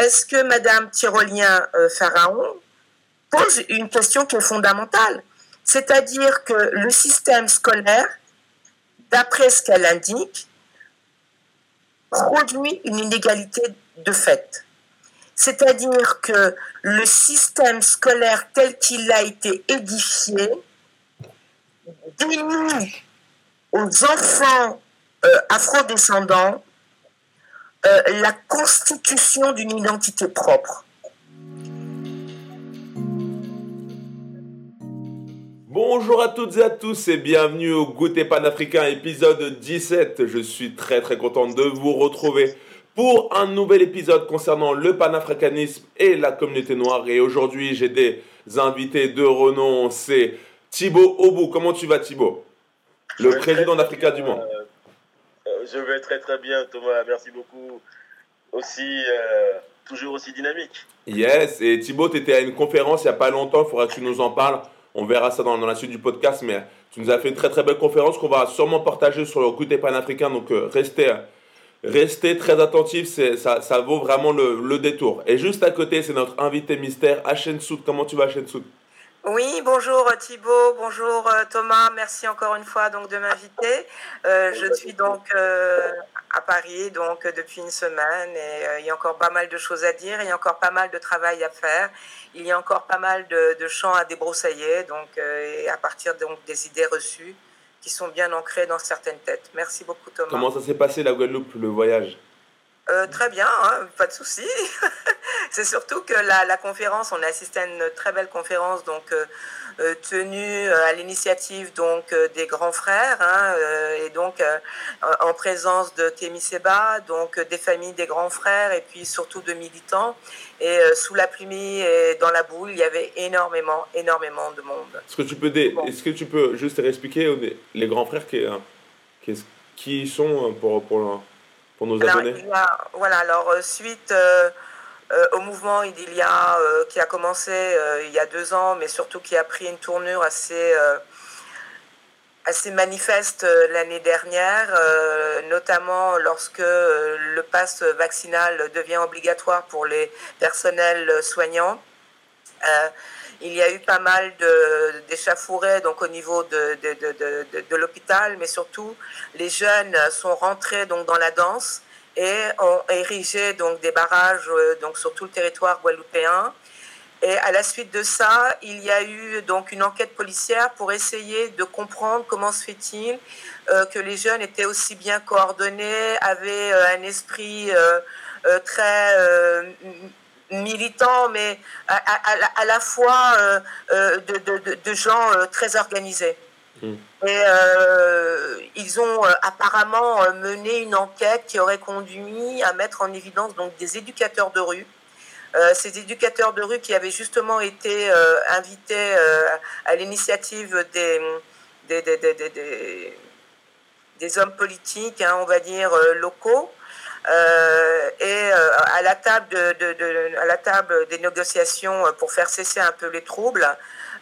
est-ce que Madame Tyrolien euh, Pharaon pose une question qui est fondamentale, c'est-à-dire que le système scolaire, d'après ce qu'elle indique, produit une inégalité de fait. C'est-à-dire que le système scolaire tel qu'il a été édifié dénie aux enfants euh, afrodescendants euh, la constitution d'une identité propre. Bonjour à toutes et à tous et bienvenue au Goûter panafricain épisode 17. Je suis très très content de vous retrouver pour un nouvel épisode concernant le panafricanisme et la communauté noire. Et aujourd'hui, j'ai des invités de renom. C'est Thibaut Obou. Comment tu vas, Thibaut? Le président d'Africa du Monde. Euh, euh, je vais très très bien, Thomas. Merci beaucoup. Aussi, euh, toujours aussi dynamique. Yes. Et Thibaut, tu étais à une conférence il n'y a pas longtemps. Il faudra que tu nous en parles. On verra ça dans, la suite du podcast. Mais tu nous as fait une très très belle conférence qu'on va sûrement partager sur le côté panafricain. Donc, restez Restez très attentifs, ça, ça vaut vraiment le, détour. Et juste à côté, c'est notre invité mystère, Hachem Soud. Comment tu vas, Hachem Soud oui, bonjour euh, Thibaut, bonjour euh, Thomas, merci encore une fois donc de m'inviter. Euh, je suis donc à Paris donc depuis une semaine et il y a encore pas mal de choses à dire, il y a encore pas mal de travail à faire, il y a encore pas mal de, de champs à débroussailler donc et à partir donc des idées reçues qui sont bien ancrées dans certaines têtes. Merci beaucoup Thomas. Comment ça s'est passé la Guadeloupe, le voyage? Très bien, hein, pas de souci. c'est surtout que la, la, conférence, on a assisté à une très belle conférence donc euh, euh, tenue à l'initiative donc des grands frères hein, et donc en présence de Kémy Seba, donc des familles des grands frères et puis surtout de militants. Et sous la pluie et dans la boule, il y avait énormément, énormément de monde. Est-ce que tu peux, est-ce que tu peux juste expliquer les grands frères qui, qui, qui sont pour, pour pour nos abonnés? Voilà, alors euh, suite euh, euh, au mouvement il y a, qui a commencé il y a deux ans, mais surtout qui a pris une tournure assez, assez manifeste l'année dernière, notamment lorsque le pass vaccinal devient obligatoire pour les personnels soignants. Il y a eu pas mal d'échafourés donc au niveau de, de, de, l'hôpital, mais surtout les jeunes sont rentrés donc dans la danse et ont érigé donc des barrages euh, donc sur tout le territoire guadeloupéen. Et à la suite de ça, il y a eu donc une enquête policière pour essayer de comprendre comment se fait-il euh, que les jeunes étaient aussi bien coordonnés, avaient euh, un esprit très militants, mais à, la fois de, gens très organisés. Et ils ont apparemment mené une enquête qui aurait conduit à mettre en évidence donc des éducateurs de rue. ces éducateurs de rue qui avaient justement été invités à l'initiative des des, des, des, hommes politiques, hein, on va dire, locaux, euh, et euh, à la table de, à la table des négociations euh, pour faire cesser un peu les troubles,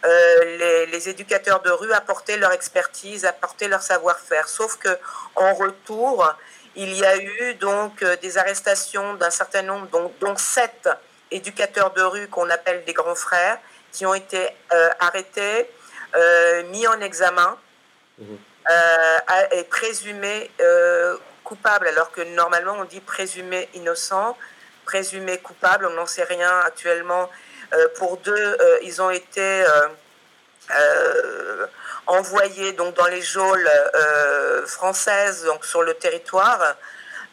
les, éducateurs de rue apportaient leur expertise, apportaient leur savoir-faire. Sauf que en retour, il y a eu donc des arrestations d'un certain nombre, donc, donc sept éducateurs de rue qu'on appelle des grands frères, qui ont été arrêtés, mis en examen mmh. et présumés coupable, alors que normalement on dit présumé innocent, présumé coupable, on n'en sait rien actuellement. Euh, pour deux, euh, ils ont été euh, envoyés donc dans les geôles françaises, donc sur le territoire.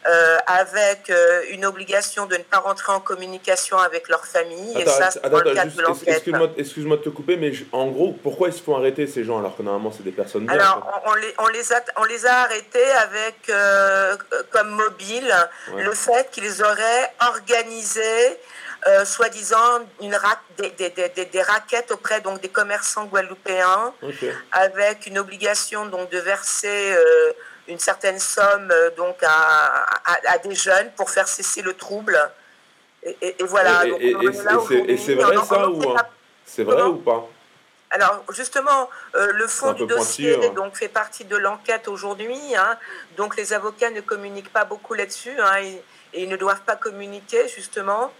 Euh, avec euh, une obligation de ne pas rentrer en communication avec leur famille. et ça, c'est dans le cadre de l'enquête. Excuse-moi de te couper, mais en gros, pourquoi ils se font arrêter ces gens alors que normalement c'est des personnes Alors, on, les, on, les a, on les a arrêtés avec euh, comme mobile le fait qu'ils auraient organisé. Soi-disant une des, des, des, des, raquettes auprès donc des commerçants guadeloupéens avec une obligation donc de verser une certaine somme euh, donc à, à, des jeunes pour faire cesser le trouble. Et, voilà. Et, c'est vrai ça ou c'est vrai ou pas? Alors justement, euh, le fond du dossier hein. donc fait partie de l'enquête aujourd'hui. Hein. donc les avocats ne communiquent pas beaucoup là-dessus hein, et, ils ne doivent pas communiquer justement.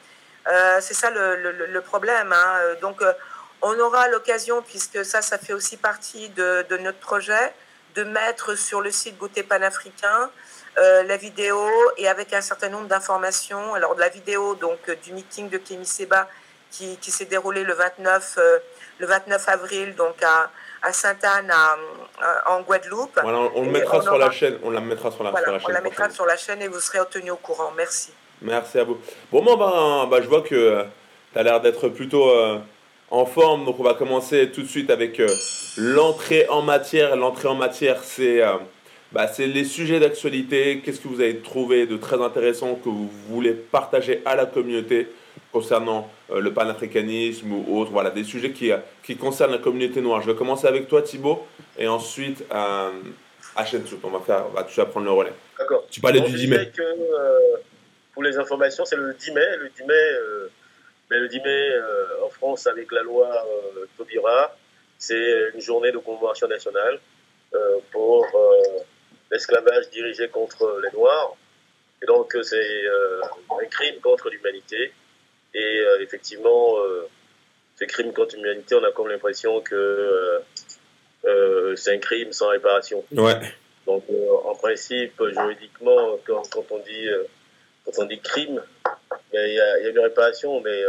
C'est ça le, problème. Hein. Donc, on aura l'occasion, puisque ça, ça fait aussi partie de, de, notre projet, de mettre sur le site Goûter Panafricain la vidéo et avec un certain nombre d'informations. Alors, de la vidéo donc, du meeting de Kémy Seba qui, qui s'est déroulé le 29, le 29 avril donc à, à Sainte-Anne en Guadeloupe. on, le mettra sur la chaîne. On la mettra sur la, sur la chaîne. On la mettra sur la chaîne et vous serez tenu au courant. Merci. Merci à vous. Bon, moi, bah, bah, je vois que euh, tu as l'air d'être plutôt euh, en forme. Donc, on va commencer tout de suite avec euh, l'entrée en matière. L'entrée en matière, c'est bah, les sujets d'actualité. Qu'est-ce que vous avez trouvé de très intéressant que vous voulez partager à la communauté concernant euh, le panafricanisme ou autre, voilà, des sujets qui, euh, qui concernent la communauté noire. Je vais commencer avec toi, Thibaut, et ensuite euh, à On va faire, va, tu vas prendre le relais. D'accord. Tu parlais du 10 mai. Que, euh, pour les informations, c'est le 10 mai. Le 10 mai, mais le 10 mai en France, avec la loi Taubira, c'est une journée de commémoration nationale pour l'esclavage dirigé contre les Noirs. Et donc, c'est un crime contre l'humanité. Et euh, effectivement, euh, ces crimes contre l'humanité, on a comme l'impression que euh, c'est un crime sans réparation. Ouais. Donc, en principe, juridiquement, quand, on dit quand on dit crime, ben, il y, a, une réparation, mais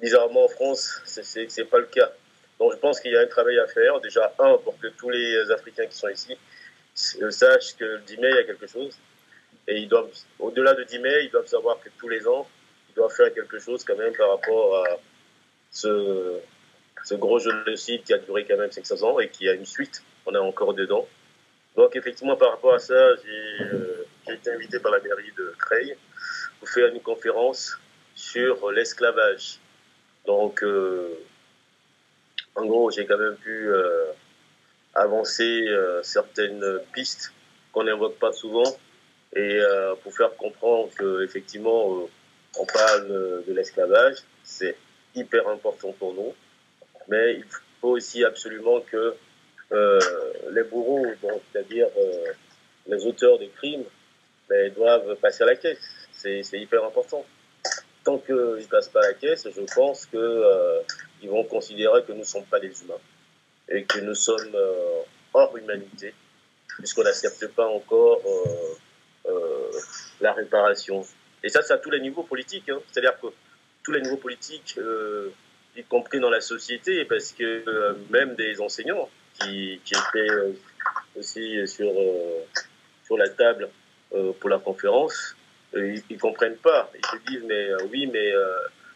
bizarrement en France, c'est pas le cas. Donc je pense qu'il y a un travail à faire. Déjà, un, pour que tous les Africains qui sont ici sachent que le 10 mai, il y a quelque chose. Et ils doivent, au-delà de 10 mai, ils doivent savoir que tous les ans, doit faire quelque chose quand même par rapport à ce, ce gros génocide qui a duré quand même 500 ans et qui a une suite. On est encore dedans. Donc effectivement, par rapport à ça, euh, j'ai été invité par la mairie de Creil pour faire une conférence sur l'esclavage. Donc, euh, en gros, j'ai quand même pu euh, avancer certaines pistes qu'on n'invoque pas souvent et pour faire comprendre que effectivement on parle de l'esclavage, c'est hyper important pour nous, mais il faut aussi absolument que euh, les bourreaux, c'est-à-dire euh, les auteurs des crimes, ben, doivent passer à la caisse. C'est hyper important. Tant qu'ils ne passent pas à la caisse, je pense qu'ils euh, vont considérer que nous ne sommes pas des humains et que nous sommes hors humanité, puisqu'on n'accepte pas encore la réparation, et ça, c'est à tous les niveaux politiques. Hein. C'est-à-dire que tous les niveaux politiques, euh, y compris dans la société, parce que euh, même des enseignants qui, qui étaient euh, aussi sur, sur la table pour la conférence, ils ne comprennent pas. Ils se disent, mais oui, mais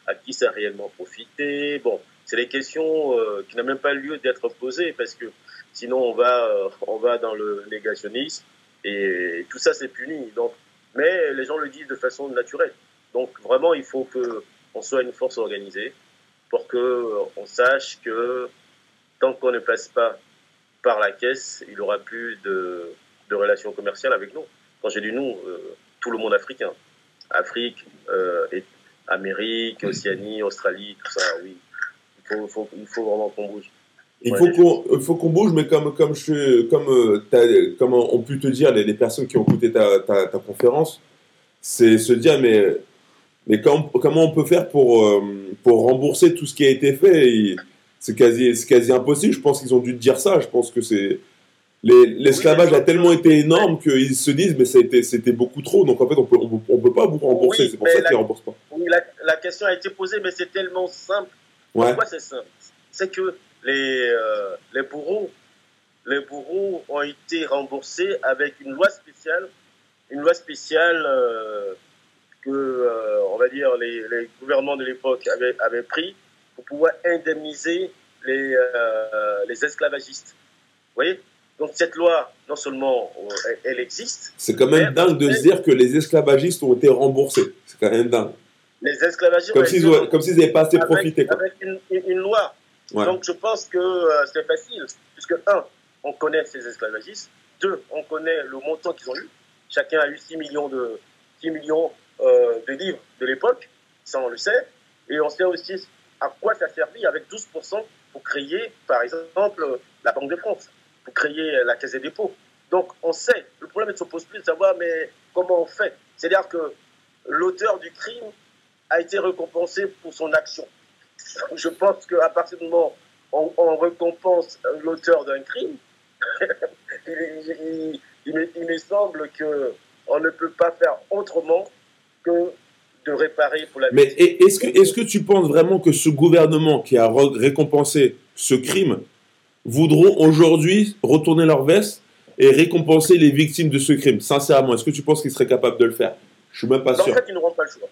à qui ça a réellement profité? Bon, c'est des questions qui n'ont même pas lieu d'être posées, parce que sinon on va, on va dans le négationnisme, et tout ça c'est puni. Donc mais les gens le disent de façon naturelle. Donc vraiment, il faut qu'on soit une force organisée pour qu'on euh, sache que tant qu'on ne passe pas par la caisse, il n'y aura plus de, de, relations commerciales avec nous. Quand j'ai dit nous, euh, tout le monde africain. Afrique, euh, et Amérique, Océanie, Australie, tout ça, oui. Il faut, faut, il faut vraiment qu'on bouge. Il faut qu'on faut qu'on bouge, mais comme comme je comme euh, comme ont pu te dire les, les, personnes qui ont écouté ta, ta, ta conférence, c'est se dire mais mais comment comment on peut faire pour pour rembourser tout ce qui a été fait? C'est quasi c'est quasi impossible. Je pense qu'ils ont dû te dire ça. Je pense que c'est l'esclavage a tellement été énorme qu'ils se disent mais c'était beaucoup trop. Donc en fait on peut on peut, pas vous rembourser. c'est pour ça qu'ils remboursent pas. Oui, la, la, question a été posée, mais c'est tellement simple. Pourquoi c'est simple? C'est que les, euh, les, bourreaux, les bourreaux ont été remboursés avec une loi spéciale, une loi spéciale euh, que, euh, on va dire, les, les gouvernements de l'époque avaient, avaient, pris pour pouvoir indemniser les, les esclavagistes. Vous voyez? Donc cette loi, non seulement elle, existe. C'est quand même dingue de se dire que les esclavagistes ont été remboursés. C'est quand même dingue. Les esclavagistes. Comme s'ils n'avaient pas assez profité. Avec une, une, loi donc je pense que euh, c'est facile, puisque un, on connaît ces esclavagistes, deux, on connaît le montant qu'ils ont eu. Chacun a eu 6 millions de, 6 millions, euh, de livres de l'époque, ça on le sait, et on sait aussi à quoi ça a servi avec 12% pour créer, par exemple, la Banque de France, pour créer la Caisse des dépôts. Donc on sait, le problème ne se pose plus de savoir mais comment on fait. C'est-à-dire que l'auteur du crime a été récompensé pour son action. Je pense qu'à partir du moment où on, récompense l'auteur d'un crime, il, il, me, semble qu'on ne peut pas faire autrement que de réparer pour la Mais est-ce que, est que tu penses vraiment que ce gouvernement qui a récompensé ce crime voudront aujourd'hui retourner leur veste et récompenser les victimes de ce crime Sincèrement, est-ce que tu penses qu'ils seraient capables de le faire? Je suis même pas sûr. En fait, ils n'auront pas le choix.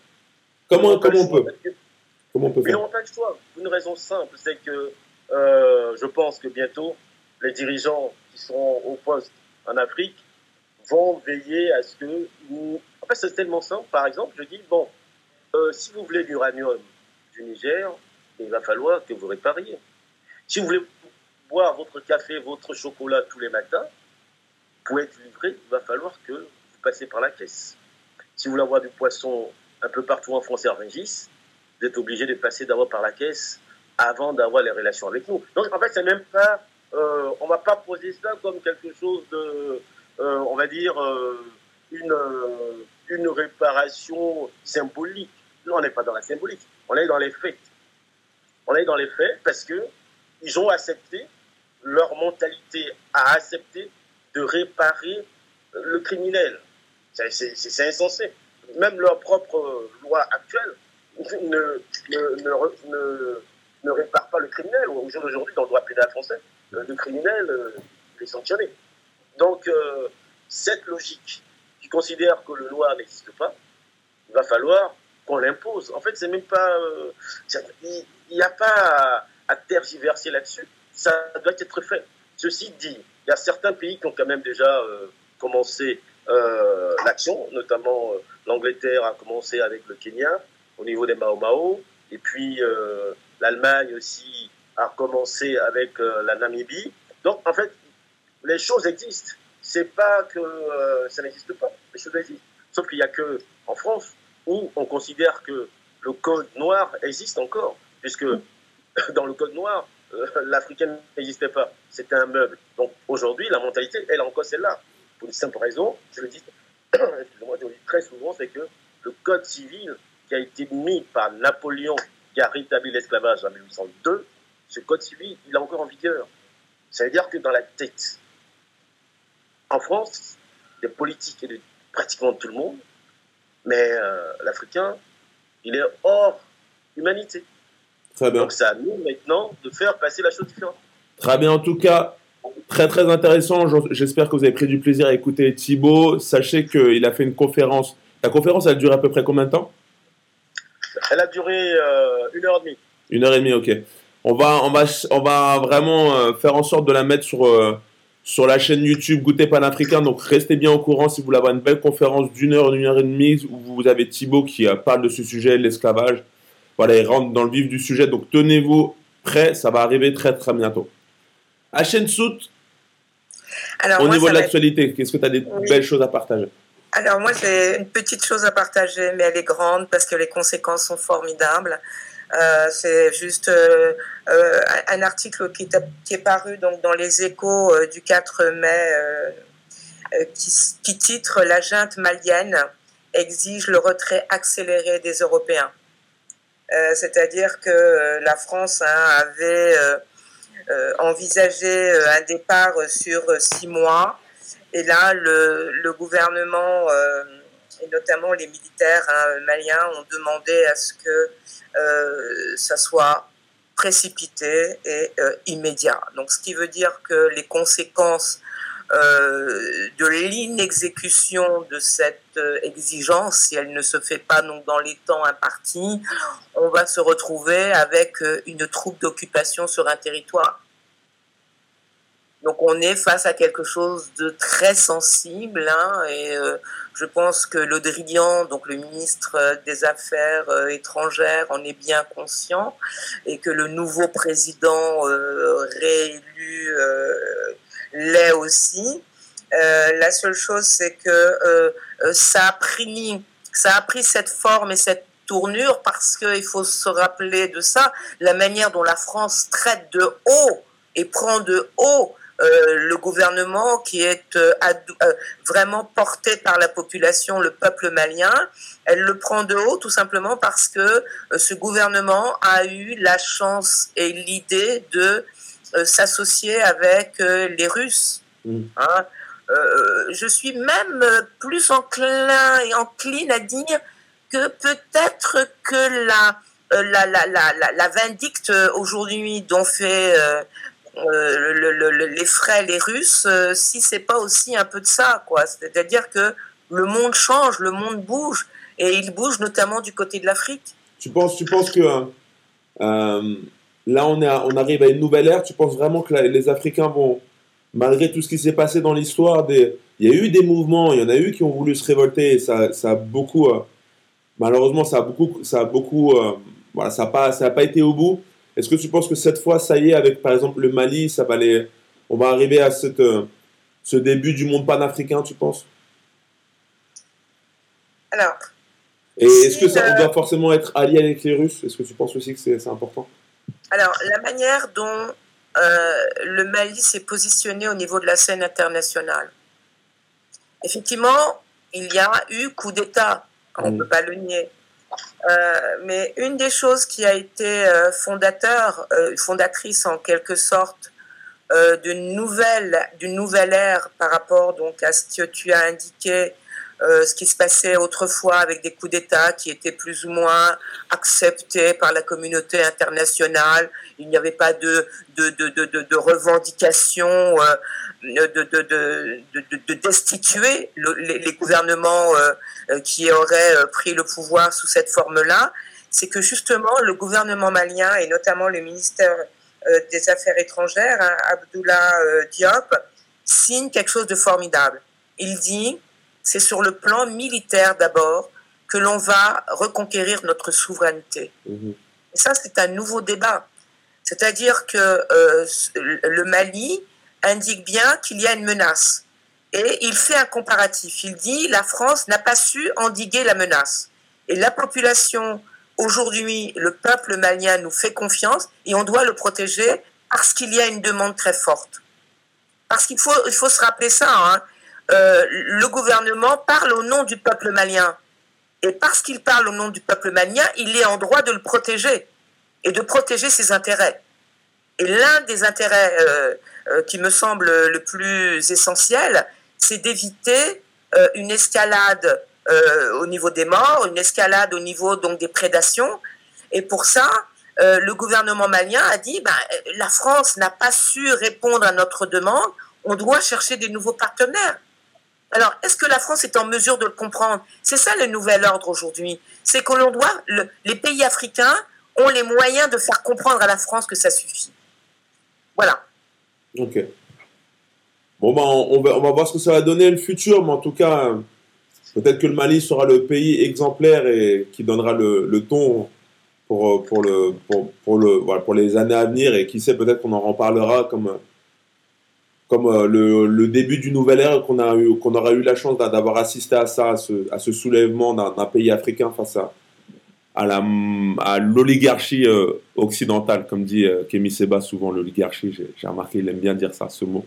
Comment, comment on peut Comment on peut faire? Ils n'auront pas le choix. Une raison simple, c'est que euh, je pense que bientôt, les dirigeants qui seront au poste en Afrique vont veiller à ce que nous... En fait, c'est tellement simple. Par exemple, je dis, bon, euh, si vous voulez l'uranium du Niger, il va falloir que vous répariez. Si vous voulez boire votre café, votre chocolat tous les matins, pour être livré, il va falloir que vous passiez par la caisse. Si vous voulez avoir du poisson un peu partout en France et en Régis, vous êtes obligé de passer d'abord par la caisse avant d'avoir les relations avec nous. Donc en fait, c'est même pas, euh, on va pas poser ça comme quelque chose de, euh, on va dire, euh, une, une réparation symbolique. Non, on n'est pas dans la symbolique, on est dans les faits. On est dans les faits parce que ils ont accepté, leur mentalité a accepté de réparer le criminel. C'est insensé. Même leur propre loi actuelle ne, ne, ne, répare pas le criminel. Au jour d'aujourd'hui, dans le droit pénal français, le criminel euh, est sanctionné. Donc, euh, cette logique qui considère que le loi n'existe pas, il va falloir qu'on l'impose. En fait, c'est même pas. Euh, il n'y a pas à, tergiverser là-dessus. Ça doit être fait. Ceci dit, il y a certains pays qui ont quand même déjà commencé l'action, notamment l'Angleterre a commencé avec le Kenya au niveau des Mao Mao, et puis l'Allemagne aussi a commencé avec la Namibie. Donc, en fait, les choses existent. C'est pas que euh, ça n'existe pas, les choses existent. Sauf qu'il n'y a que en France où on considère que le code noir existe encore, puisque dans le code noir, euh, l'africain n'existait pas. C'était un meuble. Donc aujourd'hui, la mentalité, elle encore celle-là. Pour une simple raison, je le dis, excusez-moi, je le dis très souvent, c'est que le code civil qui a été mis par Napoléon, qui a rétabli l'esclavage en 1802, ce code civil, il est encore en vigueur. Ça veut dire que dans la tête, en France, des politiques et de pratiquement tout le monde, mais euh, l'Africain, il est hors humanité. Très bien. Donc c'est à nous maintenant de faire passer la chose différente. Très bien, en tout cas, très très intéressant. J'espère que vous avez pris du plaisir à écouter Thibaut. Sachez qu'il a fait une conférence. La conférence, elle a duré à peu près combien de temps? Elle a duré euh, une heure et demie. Une heure et demie, ok. On va, on va, on va vraiment euh, faire en sorte de la mettre sur, euh, sur la chaîne YouTube Goûter Panafricain. Donc restez bien au courant si vous voulez avoir une belle conférence d'une heure, une heure et demie où vous avez Thibaut qui parle de ce sujet, l'esclavage. Voilà, il rentre dans le vif du sujet. Donc tenez-vous prêts, ça va arriver très très bientôt. À chaîne Soute, au niveau de l'actualité, qu'est-ce que tu as des belles choses à partager? Alors moi j'ai une petite chose à partager, mais elle est grande parce que les conséquences sont formidables. Euh, c'est juste euh, euh, un article qui est, paru donc dans les échos du 4 mai qui, titre La junte malienne exige le retrait accéléré des Européens. C'est-à-dire que la France hein, avait envisagé un départ sur six mois. Et là, le, gouvernement et notamment les militaires hein, maliens ont demandé à ce que euh, ça soit précipité et euh, immédiat. Donc, ce qui veut dire que les conséquences euh, de l'inexécution de cette exigence, si elle ne se fait pas donc dans les temps impartis, on va se retrouver avec une troupe d'occupation sur un territoire. Donc on est face à quelque chose de très sensible hein, et je pense que Le donc le ministre des Affaires euh, étrangères, en est bien conscient et que le nouveau président euh, réélu euh, l'est aussi. la seule chose, c'est que ça a pris, ça a pris cette forme et cette tournure parce qu'il faut se rappeler de ça, la manière dont la France traite de haut et prend de haut euh, le gouvernement qui est euh, euh, vraiment porté par la population, le peuple malien. Elle le prend de haut tout simplement parce que ce gouvernement a eu la chance et l'idée de s'associer avec les Russes. Mm. Hein. je suis même plus enclin et encline à dire que peut-être que la, la, la, la, la, vindicte aujourd'hui dont fait euh, les frais, les Russes, euh, si c'est pas aussi un peu de ça, quoi. C'est-à-dire que le monde change, le monde bouge, et il bouge notamment du côté de l'Afrique. Tu penses, tu penses que euh, là, on, est on arrive à une nouvelle ère Tu penses vraiment que les Africains vont, malgré tout ce qui s'est passé dans l'histoire, des... il y a eu des mouvements, il y en a eu qui ont voulu se révolter, et ça, ça a beaucoup, malheureusement, ça a beaucoup, ça a beaucoup, voilà, ça n'a pas, ça a pas été au bout. Est-ce que tu penses que cette fois, ça y est, avec par exemple le Mali, ça va aller, on va arriver à cette, euh, ce début du monde panafricain, tu penses? Alors. Et est-ce que ça doit forcément être allié avec les Russes? Est-ce que tu penses aussi que c'est important? Alors, la manière dont euh, le Mali s'est positionné au niveau de la scène internationale. Effectivement, il y a eu coup d'État, on ne peut pas le nier. Euh, mais une des choses qui a été euh, fondateur, fondatrice en quelque sorte d'une nouvelle, d'une nouvelle ère par rapport donc à ce que tu as indiqué, ce qui se passait autrefois avec des coups d'État qui étaient plus ou moins acceptés par la communauté internationale. Il n'y avait pas de, de, de, revendication de, destituer les, gouvernements euh, euh, qui auraient euh, pris le pouvoir sous cette forme-là, c'est que justement le gouvernement malien et notamment le ministère des Affaires étrangères, hein, Abdullah Diop, signe quelque chose de formidable. Il dit, c'est sur le plan militaire d'abord que l'on va reconquérir notre souveraineté. Mmh et ça, c'est un nouveau débat. C'est-à-dire que le Mali indique bien qu'il y a une menace. Et il fait un comparatif. Il dit la France n'a pas su endiguer la menace. Et la population, aujourd'hui, le peuple malien nous fait confiance et on doit le protéger parce qu'il y a une demande très forte. Parce qu'il faut, il faut se rappeler ça. Hein. Euh, le gouvernement parle au nom du peuple malien. Et parce qu'il parle au nom du peuple malien, il est en droit de le protéger et de protéger ses intérêts. Et l'un des intérêts euh, euh, qui me semble le plus essentiel, c'est d'éviter une escalade au niveau des morts, une escalade au niveau donc des prédations. Et pour ça, le gouvernement malien a dit ben, la France n'a pas su répondre à notre demande, on doit chercher des nouveaux partenaires. Alors, est-ce que la France est en mesure de le comprendre? C'est ça le nouvel ordre aujourd'hui. C'est que l'on doit, les pays africains ont les moyens de faire comprendre à la France que ça suffit. Voilà. Ok. Bon, ben, on va, on va voir ce que ça va donner le futur, mais en tout cas, peut-être que le Mali sera le pays exemplaire et qui donnera le, ton pour, pour, le, pour les années à venir. Et qui sait, peut-être qu'on en reparlera comme, comme euh, le, début du nouvel ère, qu'on qu'on aura eu la chance d'avoir assisté à ça, à ce, soulèvement d'un pays africain face à, à l'oligarchie euh, occidentale, comme dit euh, Kémy Seba souvent, l'oligarchie, j'ai remarqué, il aime bien dire ça, ce mot.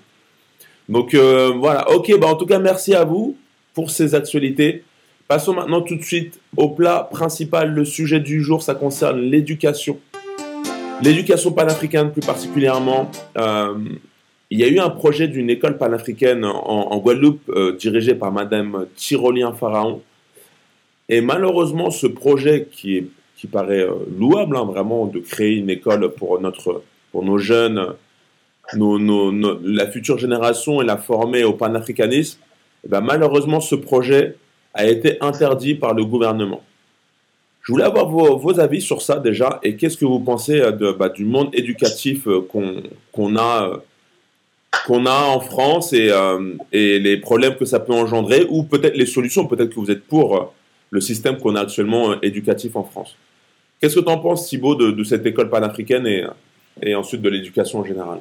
Donc euh, voilà, ok, bah en tout cas, merci à vous pour ces actualités. Passons maintenant tout de suite au plat principal. Le sujet du jour, ça concerne l'éducation. L'éducation panafricaine plus particulièrement. Il y a eu un projet d'une école panafricaine en, Guadeloupe dirigée par Madame Tyrolien Pharaon et malheureusement, ce projet qui, qui paraît euh, louable, hein, vraiment, de créer une école pour, notre, pour nos jeunes, nos, la future génération et la former au panafricanisme, eh ben, malheureusement, ce projet a été interdit par le gouvernement. Je voulais avoir vos, avis sur ça déjà, et qu'est-ce que vous pensez euh, de, bah, du monde éducatif euh, qu'on a, qu'on a en France et, et, les problèmes que ça peut engendrer, ou peut-être les solutions, peut-être que vous êtes pour le système qu'on a actuellement euh, éducatif en France. Qu'est-ce que tu en penses, Thibault, de, cette école panafricaine et, et ensuite de l'éducation en général?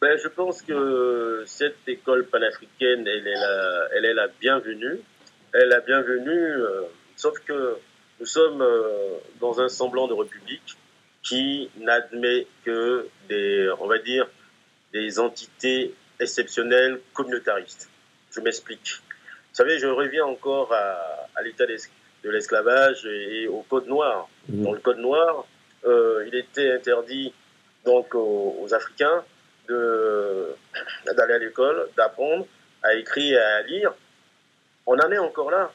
Ben, Je pense que cette école panafricaine, elle est la, elle est la bienvenue. Elle est la bienvenue, euh, sauf que nous sommes euh, dans un semblant de république qui n'admet que des, on va dire, des entités exceptionnelles communautaristes. Je m'explique. Vous savez, je reviens encore à, l'état de l'esclavage et, au Code noir. Mmh. Dans le Code noir, euh, il était interdit donc aux, Africains d'aller à l'école, d'apprendre à écrire et à lire. On en est encore là.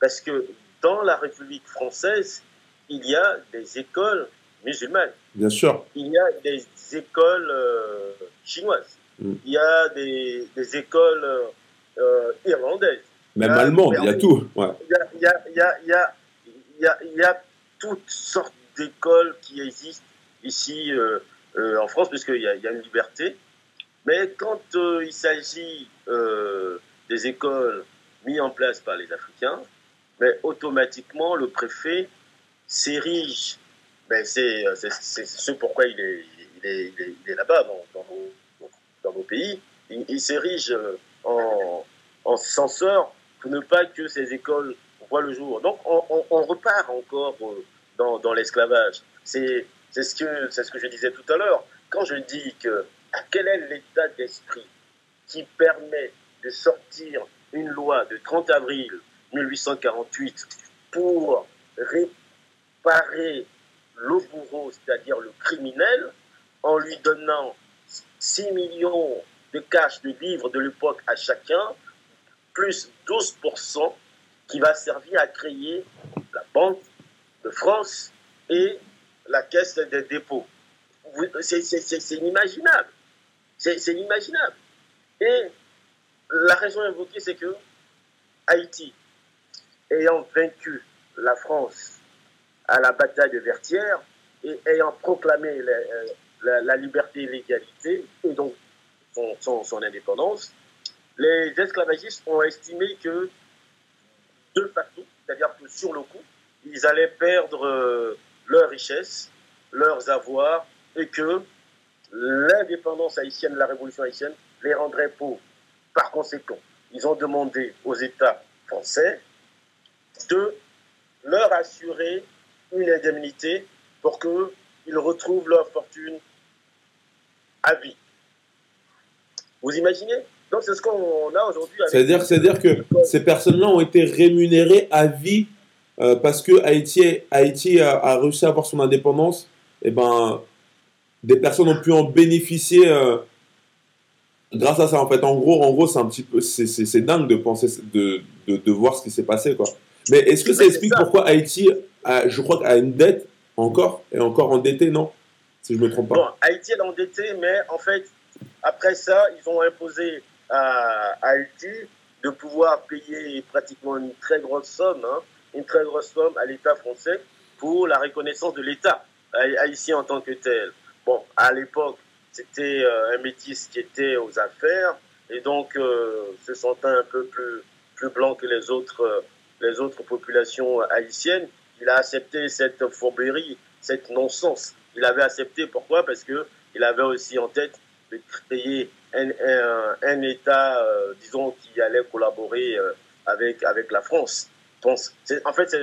Parce que dans la République française, il y a des écoles Bien sûr. Il y a des écoles euh, chinoises. Mm. Il y a des, des écoles euh, irlandaises. Même allemandes, il y a tout. Il, y a, il, y a, il, y a, il, y a, il y a toutes sortes d'écoles qui existent ici euh, en France, puisqu'il y a une liberté. Mais quand il s'agit des écoles mises en place par les Africains, mais automatiquement, le préfet s'érige. Ben c'est ce pourquoi il est, il est, il est, là-bas, dans, dans, nos, dans, nos, pays. Il, s'érige en, en, censeur pour ne pas que ces écoles voient le jour. Donc, on, on, repart encore dans, dans l'esclavage. C'est ce, que, ce que je disais tout à l'heure. Quand je dis que quel est l'état d'esprit qui permet de sortir une loi de 30 avril 1848 pour réparer le bourreau, c'est-à-dire le criminel, en lui donnant 6 millions de cash de livres de l'époque à chacun, plus 12% qui va servir à créer la Banque de France et la Caisse des dépôts. C'est inimaginable. C'est inimaginable. Et la raison invoquée, c'est que Haïti, ayant vaincu la France à la bataille de Vertières et ayant proclamé la, liberté et l'égalité, et donc son, indépendance, les esclavagistes ont estimé que de facto, c'est-à-dire que sur le coup, ils allaient perdre euh, leurs richesses, leurs avoirs, et que l'indépendance haïtienne, la révolution haïtienne, les rendrait pauvres. Par conséquent, ils ont demandé aux États français de leur assurer une indemnité pour qu'ils retrouvent leur fortune à vie. Vous imaginez? Donc c'est ce qu'on a aujourd'hui. C'est-à-dire, c'est-à-dire que ces personnes-là ont été rémunérées à vie euh, parce que Haïti, Haïti a, réussi à avoir son indépendance. Et eh ben, des personnes ont pu en bénéficier euh, grâce à ça. En fait, en gros, en gros, c'est un petit peu, c'est dingue de penser, de, de, de voir ce qui s'est passé, quoi. Mais est-ce que ça explique pourquoi Haïti, je crois, a une dette encore et encore endettée, non Si je me trompe pas. Bon, Haïti est endetté, mais en fait, après ça, ils ont imposé à, Haïti de pouvoir payer pratiquement une très grosse somme, hein, une très grosse somme à l'État français pour la reconnaissance de l'État haïtien en tant que tel. Bon, à l'époque, c'était euh, un métis qui était aux affaires et donc euh, se sentait un peu plus, plus blanc que les autres euh, les autres populations haïtiennes, il a accepté cette fourberie, cette non-sens. Il avait accepté, pourquoi? Parce qu'il avait aussi en tête de créer un, un, État, euh, disons, qui allait collaborer euh, avec, avec la France. En fait,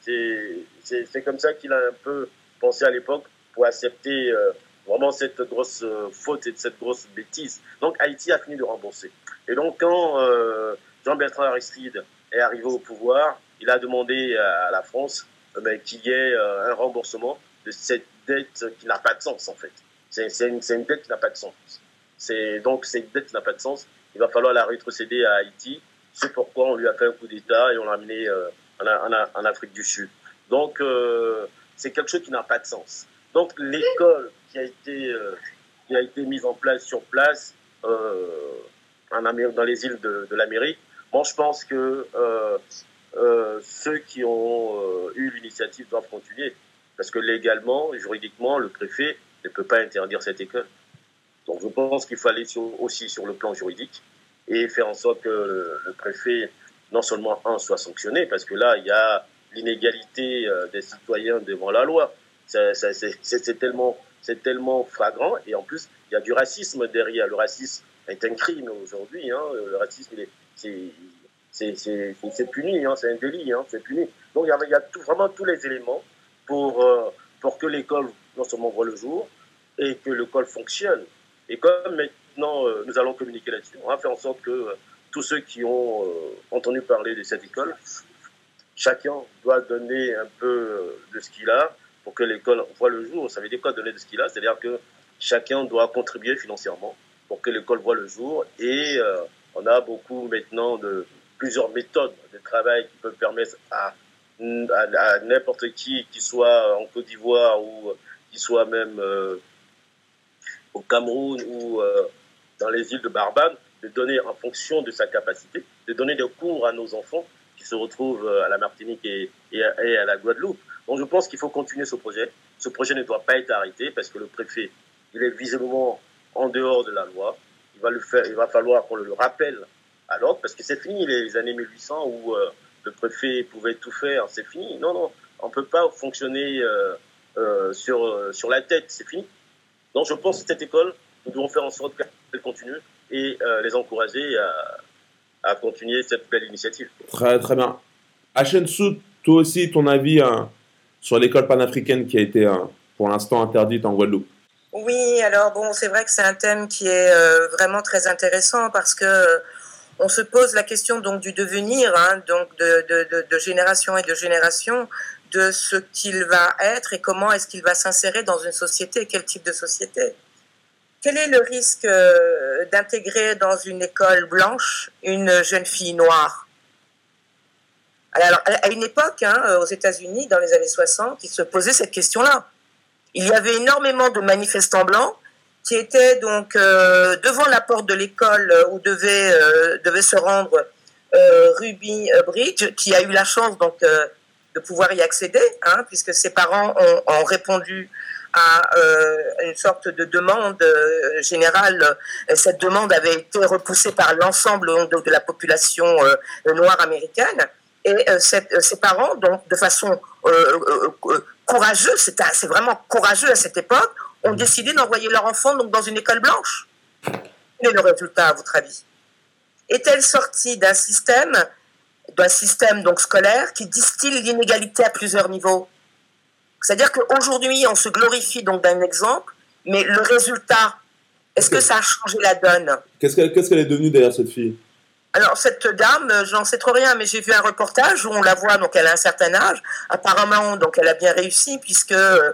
c'est comme ça qu'il a un peu pensé à l'époque pour accepter euh, vraiment cette grosse faute et cette grosse bêtise. Donc Haïti a fini de rembourser. Et donc quand Jean-Bertrand Aristide est arrivé au pouvoir, il a demandé à la France euh, ben, qu'il y ait euh, un remboursement de cette dette qui n'a pas de sens en fait. C'est une, dette qui n'a pas de sens. Donc cette dette n'a pas de sens, il va falloir la rétrocéder à Haïti. C'est pourquoi on lui a fait un coup d'État et on l'a amené euh, en, Afrique du Sud. Donc c'est quelque chose qui n'a pas de sens. Donc l'école qui a été mise en place sur place dans les îles de, l'Amérique Bon, je pense que euh, euh, ceux qui ont euh, eu l'initiative doivent continuer. Parce que légalement, juridiquement, le préfet ne peut pas interdire cette école. Donc je pense qu'il faut aller aussi sur le plan juridique et faire en sorte que le, préfet, non seulement, un, soit sanctionné, parce que là, il y a l'inégalité des citoyens devant la loi. C'est tellement, tellement flagrant et en plus, il y a du racisme derrière. Le racisme est un crime aujourd'hui. Hein. Le racisme, il est, c'est puni, hein, c'est un délit, hein, c'est puni. Donc il y a, y a vraiment tous les éléments pour, euh, pour que l'école non seulement voit le jour et que l'école fonctionne. Et comme maintenant nous allons communiquer là-dessus, on va faire en sorte que tous ceux qui ont entendu parler de cette école, chacun doit donner un peu de ce qu'il a pour que l'école voit le jour. Ça veut dire quoi donner de ce qu'il a? C'est-à-dire que chacun doit contribuer financièrement pour que l'école voit le jour. Et on a beaucoup maintenant de plusieurs méthodes de travail qui peuvent permettre à, à, n'importe qui, qui soit en Côte d'Ivoire ou qui soit même euh, au Cameroun ou euh, dans les îles de Barbade, de donner en fonction de sa capacité, de donner des cours à nos enfants qui se retrouvent euh, à la Martinique et, et, à, la Guadeloupe. Donc je pense qu'il faut continuer ce projet. Ce projet ne doit pas être arrêté parce que le préfet, il est visiblement en dehors de la loi. Il va, le faire, il va falloir qu'on le rappelle alors, parce que c'est fini les années 1800 où euh, le préfet pouvait tout faire, c'est fini. Non, non, on ne peut pas fonctionner euh, euh, sur, sur la tête, c'est fini. Donc je pense que cette école, nous devons faire en sorte qu'elle continue et les encourager à, à, continuer cette belle initiative. Très, très bien. Sou, toi aussi, ton avis hein, sur l'école panafricaine qui a été hein, pour l'instant interdite en Guadeloupe? Oui, alors bon, c'est vrai que c'est un thème qui est vraiment très intéressant parce que on se pose la question donc du devenir, hein, donc de, génération et de génération, de ce qu'il va être et comment est-ce qu'il va s'insérer dans une société, quel type de société. Quel est le risque euh, d'intégrer dans une école blanche une jeune fille noire? Alors, à une époque, hein, aux États-Unis, dans les années 60, il se posait cette question-là. Il y avait énormément de manifestants blancs qui était donc euh, devant la porte de l'école euh, où devait, euh, devait se rendre Ruby Bridge, qui a eu la chance donc de pouvoir y accéder, hein, puisque ses parents ont, répondu à une sorte de demande générale. Cette demande avait été repoussée par l'ensemble de, la population noire américaine. Et ses parents, donc de façon courageuse, c'est vraiment courageux à cette époque, ont décidé d'envoyer leur enfant donc, dans une école blanche. Quel est le résultat, à votre avis? Est-elle sortie d'un système, d'un système donc scolaire qui distille l'inégalité à plusieurs niveaux? C'est-à-dire qu'aujourd'hui, on se glorifie donc d'un exemple, mais le résultat, est-ce que ça a changé la donne? Qu'est-ce qu'elle est devenue derrière cette fille? Alors cette dame, j'en sais trop rien, mais j'ai vu un reportage où on la voit, donc elle a un certain âge. Apparemment, donc elle a bien réussi puisque euh,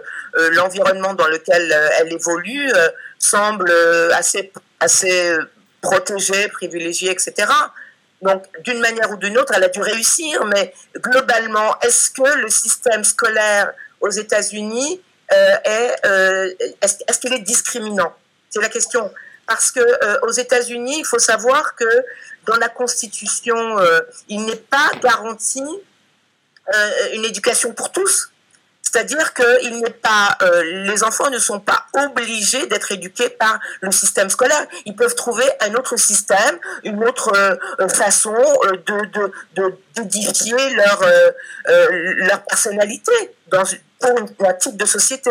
l'environnement dans lequel euh, elle évolue euh, semble assez assez protégé, privilégié, etc. Donc d'une manière ou d'une autre, elle a dû réussir, mais globalement, est-ce que le système scolaire aux États-Unis est est-ce qu'il est discriminant? C'est la question parce que aux États-Unis, il faut savoir que dans la Constitution, euh, il n'est pas garanti euh, une éducation pour tous. C'est-à-dire que il n'est pas, euh, les enfants ne sont pas obligés d'être éduqués par le système scolaire. Ils peuvent trouver un autre système, une autre façon de, d'édifier leur, leur personnalité dans, pour un type de société.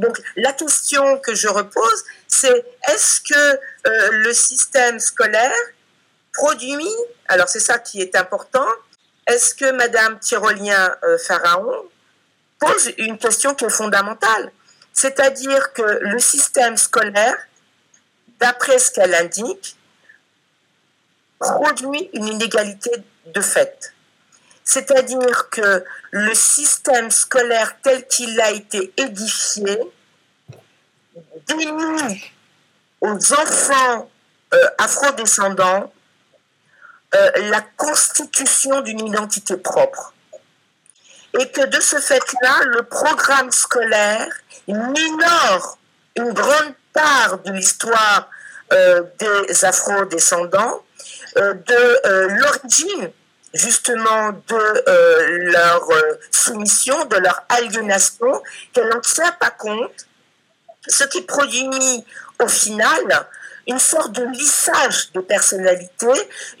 Donc la question que je repose, c'est est-ce que le système scolaire produit, alors c'est ça qui est important, est-ce que Madame Tyrolien-Pharaon euh, pose une question qui est fondamentale? C'est-à-dire que le système scolaire, d'après ce qu'elle indique, produit une inégalité de fait. C'est-à-dire que le système scolaire tel qu'il a été édifié dénie aux enfants euh, afrodescendants euh, la constitution d'une identité propre. Et que de ce fait-là, le programme scolaire minore une grande part de l'histoire euh, des afro-descendants, euh, de l'origine justement de leur soumission, de leur aliénation, qu'elle n'en tient pas compte, ce qui produit au final une sorte de lissage de personnalité,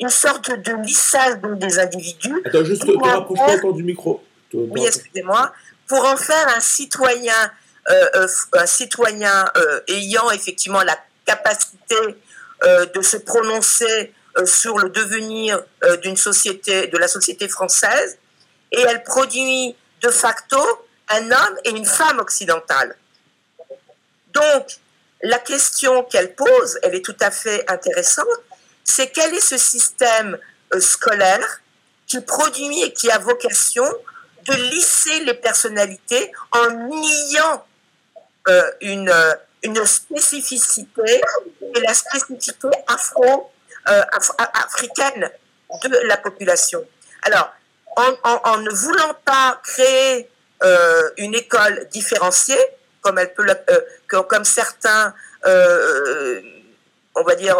une sorte de lissage des individus. Attends, juste, tu rapproches pas du micro. Oui, excusez-moi. Pour en faire un citoyen, euh, euh, un citoyen euh, ayant effectivement la capacité de se prononcer sur le devenir d'une société, de la société française, et elle produit de facto un homme et une femme occidentale. Donc, la question qu'elle pose, elle est tout à fait intéressante, c'est quel est ce système euh, scolaire qui produit et qui a vocation de lisser les personnalités en niant euh, une, euh, une spécificité et la spécificité afro, africaine de la population. Alors, en, ne voulant pas créer une école différenciée, peut, comme certains, on va dire,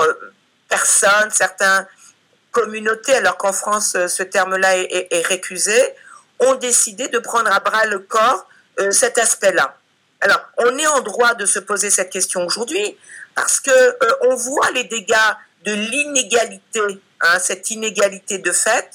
personnes, certaines communautés, alors qu'en France, euh, ce terme-là est, récusé, ont décidé de prendre à bras le corps euh, cet aspect-là. Alors, on est en droit de se poser cette question aujourd'hui parce que euh, on voit les dégâts de l'inégalité, hein, cette inégalité de fait,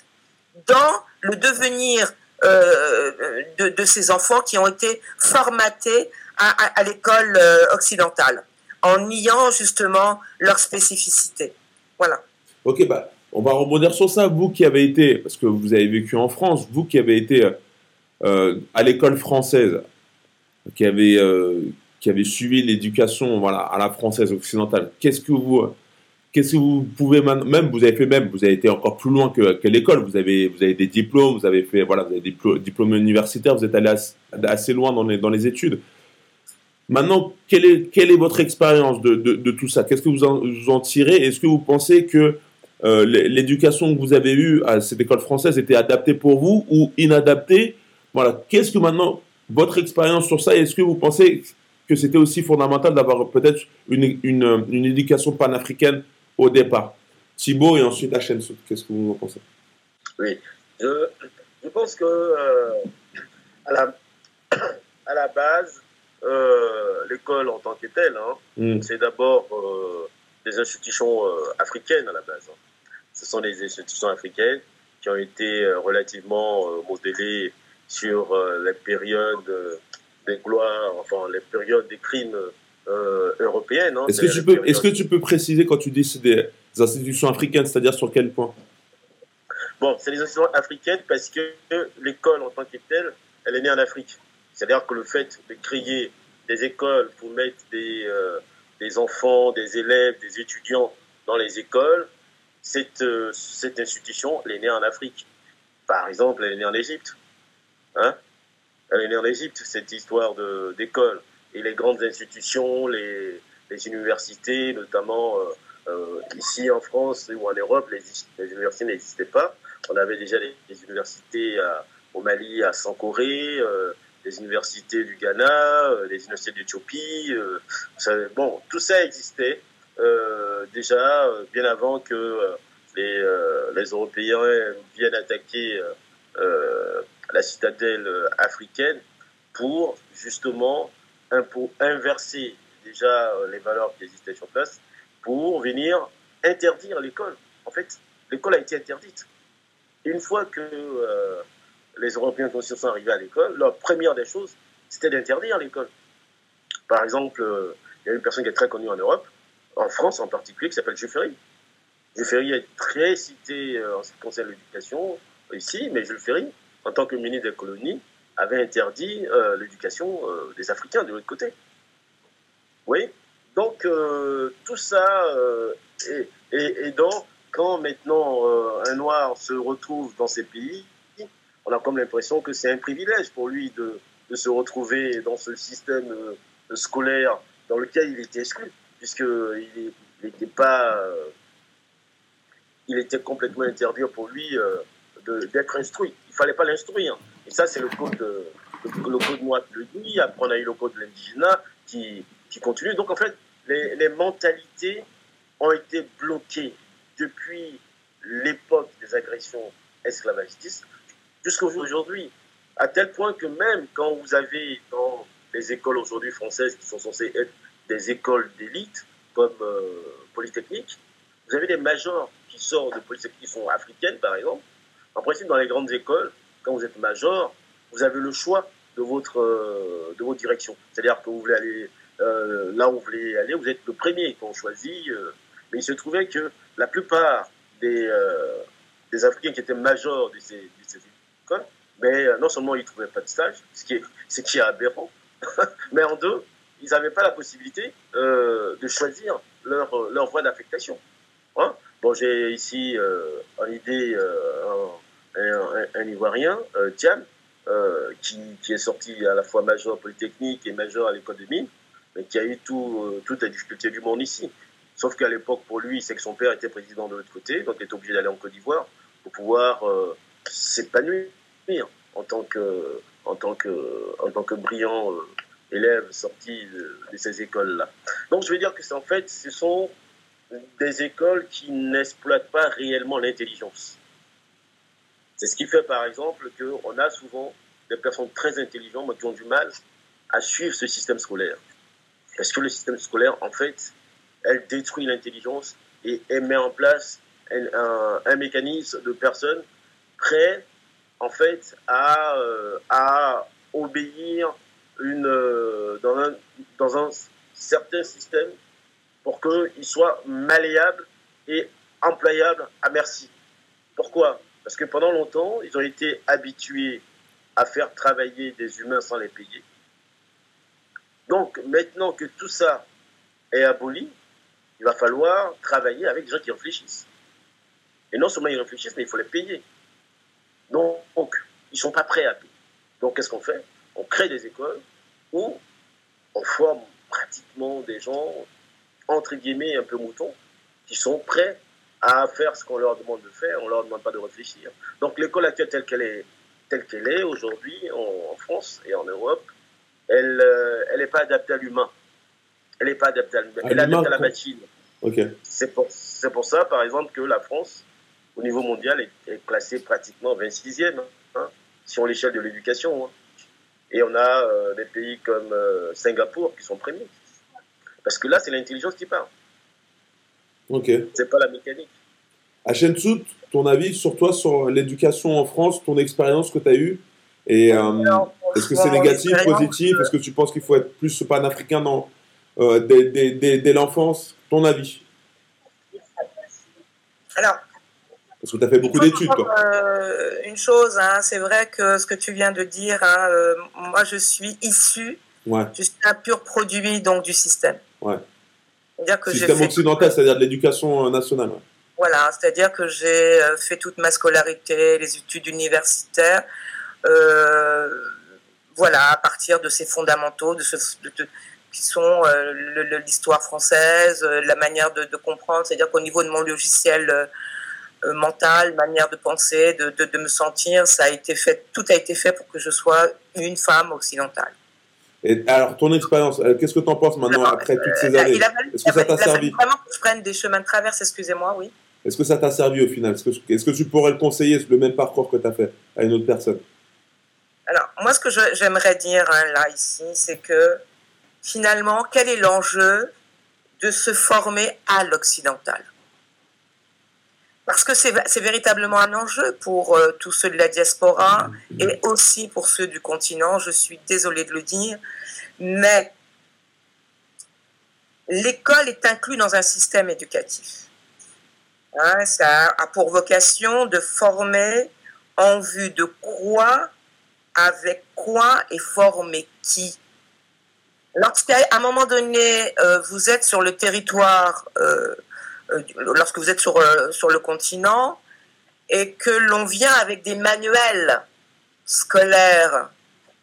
dans le devenir de, ces enfants qui ont été formatés à l'école occidentale, en niant justement leur spécificité. Voilà. Ok, bah, on va rebondir sur ça. Vous qui avez été, parce que vous avez vécu en France, vous qui avez été euh, à l'école française, qui avez, euh, qui avez suivi l'éducation voilà, à la française occidentale, qu'est-ce que vous. Qu'est-ce que vous pouvez même vous avez fait même vous avez été encore plus loin que, l'école vous avez vous avez des diplômes vous avez fait voilà vous avez des diplômes universitaires vous êtes allé assez, loin dans les, dans les études Maintenant, quelle est, quelle est votre expérience de, de, tout ça? Qu'est-ce que vous en, vous en tirez? Est-ce que vous pensez que euh, l'éducation que vous avez eue à cette école française était adaptée pour vous ou inadaptée? Voilà. Qu'est-ce que maintenant, votre expérience sur ça, est-ce que vous pensez que c'était aussi fondamental d'avoir peut-être une, une, une, éducation panafricaine au départ? Thibaut et ensuite chaîne Qu'est-ce que vous en pensez? Oui, je, je pense que euh, à, la, à la base, euh, l'école en tant que telle, hein, mm. c'est d'abord euh, des institutions euh, africaines à la base. Hein. Ce sont des institutions africaines qui ont été relativement modélées sur les périodes des gloires, enfin les périodes des crimes européennes. Hein. Est-ce que, tu peux, est-ce que tu peux préciser quand tu dis c'est des institutions africaines, c'est-à-dire sur quel point? Bon, c'est des institutions africaines parce que l'école en tant que telle, elle est née en Afrique. C'est-à-dire que le fait de créer des écoles pour mettre des, euh, des enfants, des élèves, des étudiants dans les écoles, cette, euh, cette institution, elle est née en Afrique. Par exemple, elle est née en Égypte. Hein elle est née en Égypte, cette histoire d'école. Et les grandes institutions, les, les universités, notamment euh, ici en France ou en Europe, les, universités n'existaient pas. On avait déjà les, universités au Mali, à Sankoré, les universités du Ghana, euh, les universités d'Éthiopie. Euh, bon, tout ça existait euh, déjà bien avant que les, les, Européens viennent attaquer la citadelle africaine pour justement pour inverser déjà les valeurs qui existaient sur place pour venir interdire l'école. En fait, l'école a été interdite. Une fois que les Européens qui sont arrivés à l'école, la première des choses, c'était d'interdire l'école. Par exemple, euh, il y a une personne qui est très connue en Europe, en France en particulier, qui s'appelle Jules. Jules Ferry est très cité euh, en ce qui concerne l'éducation ici, mais Jules Ferry, en tant que ministre des colonies, avait interdit euh, l'éducation des Africains de l'autre côté. Oui, donc tout ça, et, donc quand maintenant un noir se retrouve dans ces pays, on a comme l'impression que c'est un privilège pour lui de, se retrouver dans ce système euh, scolaire dans lequel il était exclu, puisqu'il n'était pas. Euh, il était complètement interdit pour lui euh, d'être instruit. Il ne fallait pas l'instruire. Et ça, c'est le code, le, le code moi le dit. Après, on a eu le code de l'indigénat qui, qui continue. Donc, en fait, les, les mentalités ont été bloquées depuis l'époque des agressions esclavagistes jusqu'à aujourd'hui. À tel point que même quand vous avez dans les écoles aujourd'hui françaises qui sont censées être des écoles d'élite, comme euh, Polytechnique, vous avez des majors qui sortent de Polytechnique, qui sont africaines par exemple. En principe, dans les grandes écoles, quand vous êtes major, vous avez le choix de votre, euh, de votre direction. C'est-à-dire que vous voulez aller euh, là où vous voulez aller, vous êtes le premier qu'on choisit. mais il se trouvait que la plupart des, des Africains qui étaient majors de ces, de ces mais euh, non seulement ils ne trouvaient pas de stage, ce qui est, qui est aberrant, mais en deux, ils n'avaient pas la possibilité de choisir leur, leur voie d'affectation. Hein? Bon, j'ai ici en idée un, un, Ivoirien, Tiam, qui, qui, est sorti à la fois major polytechnique et major à l'école de mines, mais qui a eu tout, toutes les difficultés du monde ici. Sauf qu'à l'époque, pour lui, c'est que son père était président de l'autre côté, donc il était obligé d'aller en Côte d'Ivoire pour pouvoir s'épanouir en tant que, en tant que, en tant que brillant euh, élève sorti de, ces écoles-là. Donc je veux dire que en fait, ce sont des écoles qui n'exploitent pas réellement l'intelligence. C'est ce qui fait par exemple qu'on a souvent des personnes très intelligentes mais qui ont du mal à suivre ce système scolaire. Parce que le système scolaire, en fait, elle détruit l'intelligence et elle met en place un mécanisme de personnes prêtes en fait, à, euh, à obéir une, euh, dans, un, dans un certain système pour qu'il soit malléable et employable à merci. Pourquoi? Parce que pendant longtemps, ils ont été habitués à faire travailler des humains sans les payer. Donc maintenant que tout ça est aboli, il va falloir travailler avec des gens qui réfléchissent. Et non seulement ils réfléchissent, mais il faut les payer. Donc, ils ne sont pas prêts à payer. Donc, qu'est-ce qu'on fait? On crée des écoles où on forme pratiquement des gens, entre guillemets, un peu moutons, qui sont prêts à faire ce qu'on leur demande de faire, on ne leur demande pas de réfléchir. Donc, l'école actuelle telle qu'elle est, telle qu'elle est aujourd'hui en, France et en Europe, elle n'est pas adaptée à l'humain. Elle n'est pas adaptée à l'humain. Elle est adaptée à la machine. C'est pour, pour ça, par exemple, que la France au niveau mondial, est, classé pratiquement 26e hein, sur l'échelle de l'éducation. Hein. Et on a euh, des pays comme euh, Singapour qui sont premiers. Parce que là, c'est l'intelligence qui parle. Ok. C'est pas la mécanique. Hachensout, ton avis sur toi, sur l'éducation en France, ton expérience que tu as eue et euh, est-ce que c'est négatif, positif? Est-ce que tu penses qu'il faut être plus panafricain dans, dès l'enfance? Ton avis Alors, parce que tu as fait beaucoup d'études, euh, une chose, hein, c'est vrai que ce que tu viens de dire, hein, euh, moi je suis issu, ouais. je suis un pur produit donc, du système. Ouais. C'est-à-dire que système occidental, c'est-à-dire de l'éducation euh, nationale. Voilà, c'est-à-dire que j'ai fait toute ma scolarité, les études universitaires, voilà, à partir de ces fondamentaux, de ce, qui sont l'histoire française, la manière de, de comprendre, c'est-à-dire qu'au niveau de mon logiciel euh, mentale, manière de penser, de, de, me sentir, ça a été fait, tout a été fait pour que je sois une femme occidentale. Et alors, ton expérience, euh, qu'est-ce que tu en penses maintenant après toutes ces euh, années Est-ce que ça t'a servi vraiment que je prenne des chemins de traverse, excusez-moi, oui. Est-ce que ça t'a servi au final Est-ce que, est que, tu pourrais le conseiller, le même parcours que tu as fait à une autre personne? Alors, moi, ce que j'aimerais dire hein, là, ici, c'est que finalement, quel est l'enjeu de se former à l'occidental? Parce que c'est véritablement un enjeu pour euh, tous ceux de la diaspora et aussi pour ceux du continent, je suis désolée de le dire, mais l'école est inclue dans un système éducatif. Hein, ça a pour vocation de former en vue de quoi, avec quoi et former qui. Lorsqu'à un moment donné, euh, vous êtes sur le territoire euh, lorsque vous êtes sur, euh, sur le continent et que l'on vient avec des manuels scolaires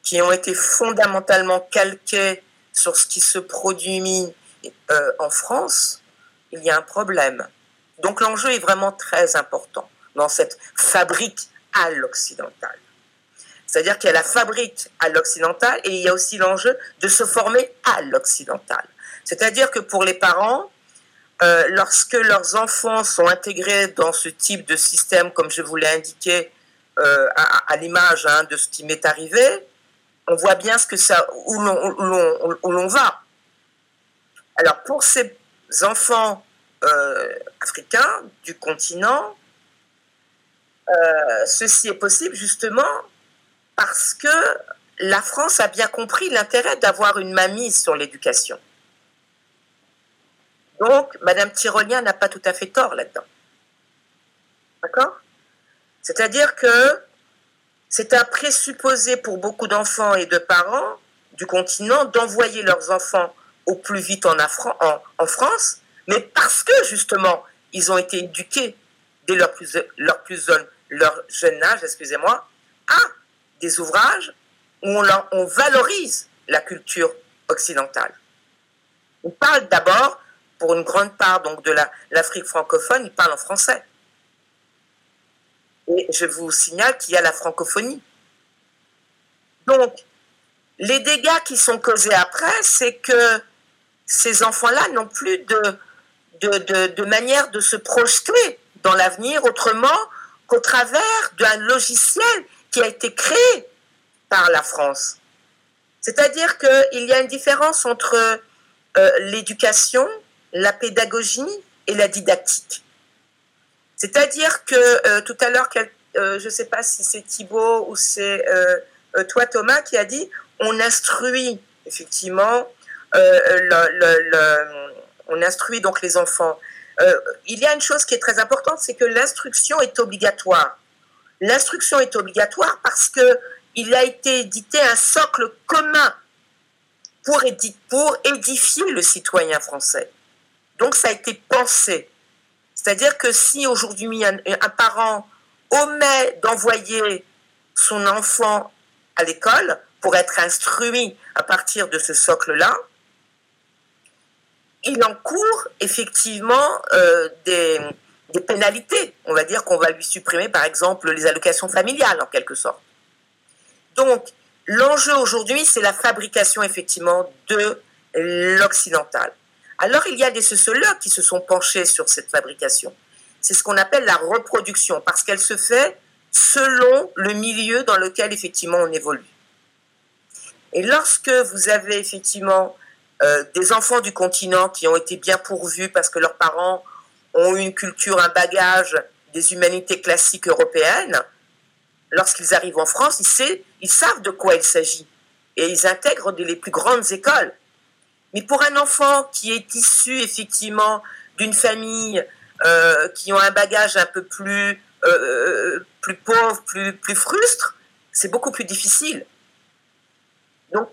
qui ont été fondamentalement calqués sur ce qui se produit euh, en France, il y a un problème. Donc l'enjeu est vraiment très important dans cette fabrique à l'occidental. C'est-à-dire qu'il y a la fabrique à l'occidental et il y a aussi l'enjeu de se former à l'occidental. C'est-à-dire que pour les parents, euh, lorsque leurs enfants sont intégrés dans ce type de système, comme je vous l'ai indiqué euh, à, l'image hein, de ce qui m'est arrivé, on voit bien où l'on va. Alors pour ces enfants euh, africains du continent, ceci est possible justement parce que la France a bien compris l'intérêt d'avoir une mamie sur l'éducation. Donc, Madame Tyrolien n'a pas tout à fait tort là-dedans. D'accord? C'est-à-dire que c'est un présupposé pour beaucoup d'enfants et de parents du continent d'envoyer leurs enfants au plus vite en, France, mais parce que justement, ils ont été éduqués dès leur plus, jeune âge, excusez-moi, à des ouvrages où on valorise la culture occidentale. On parle d'abord, pour une grande part donc de l'Afrique francophone, ils parlent en français. Et je vous signale qu'il y a la francophonie. Donc, les dégâts qui sont causés après, c'est que ces enfants-là n'ont plus de, de, manière de se projeter dans l'avenir autrement qu'au travers d'un logiciel qui a été créé par la France. C'est-à-dire qu'il y a une différence entre euh, l'éducation, la pédagogie et la didactique. C'est-à-dire que euh, tout à l'heure, euh, je ne sais pas si c'est Thibault ou c'est toi Thomas qui a dit on instruit effectivement on instruit donc les enfants. il y a une chose qui est très importante, c'est que l'instruction est obligatoire. L'instruction est obligatoire parce que il a été édité un socle commun pour, édifier le citoyen français. Donc ça a été pensé. C'est-à-dire que si aujourd'hui un, parent omet d'envoyer son enfant à l'école pour être instruit à partir de ce socle-là, il encourt effectivement euh, des, des pénalités. On va dire qu'on va lui supprimer par exemple les allocations familiales en quelque sorte. Donc, l'enjeu aujourd'hui, c'est la fabrication effectivement de l'occidental. Alors, il y a des sociologues qui se sont penchés sur cette fabrication. C'est ce qu'on appelle la reproduction, parce qu'elle se fait selon le milieu dans lequel effectivement on évolue. Et lorsque vous avez effectivement euh, des enfants du continent qui ont été bien pourvus parce que leurs parents ont eu une culture, un bagage des humanités classiques européennes, lorsqu'ils arrivent en France, ils, ils savent de quoi il s'agit. Et ils intègrent les plus grandes écoles. Mais pour un enfant qui est issu effectivement d'une famille euh, qui ont un bagage un peu plus, euh, plus pauvre, plus, plus frustre, c'est beaucoup plus difficile. Donc,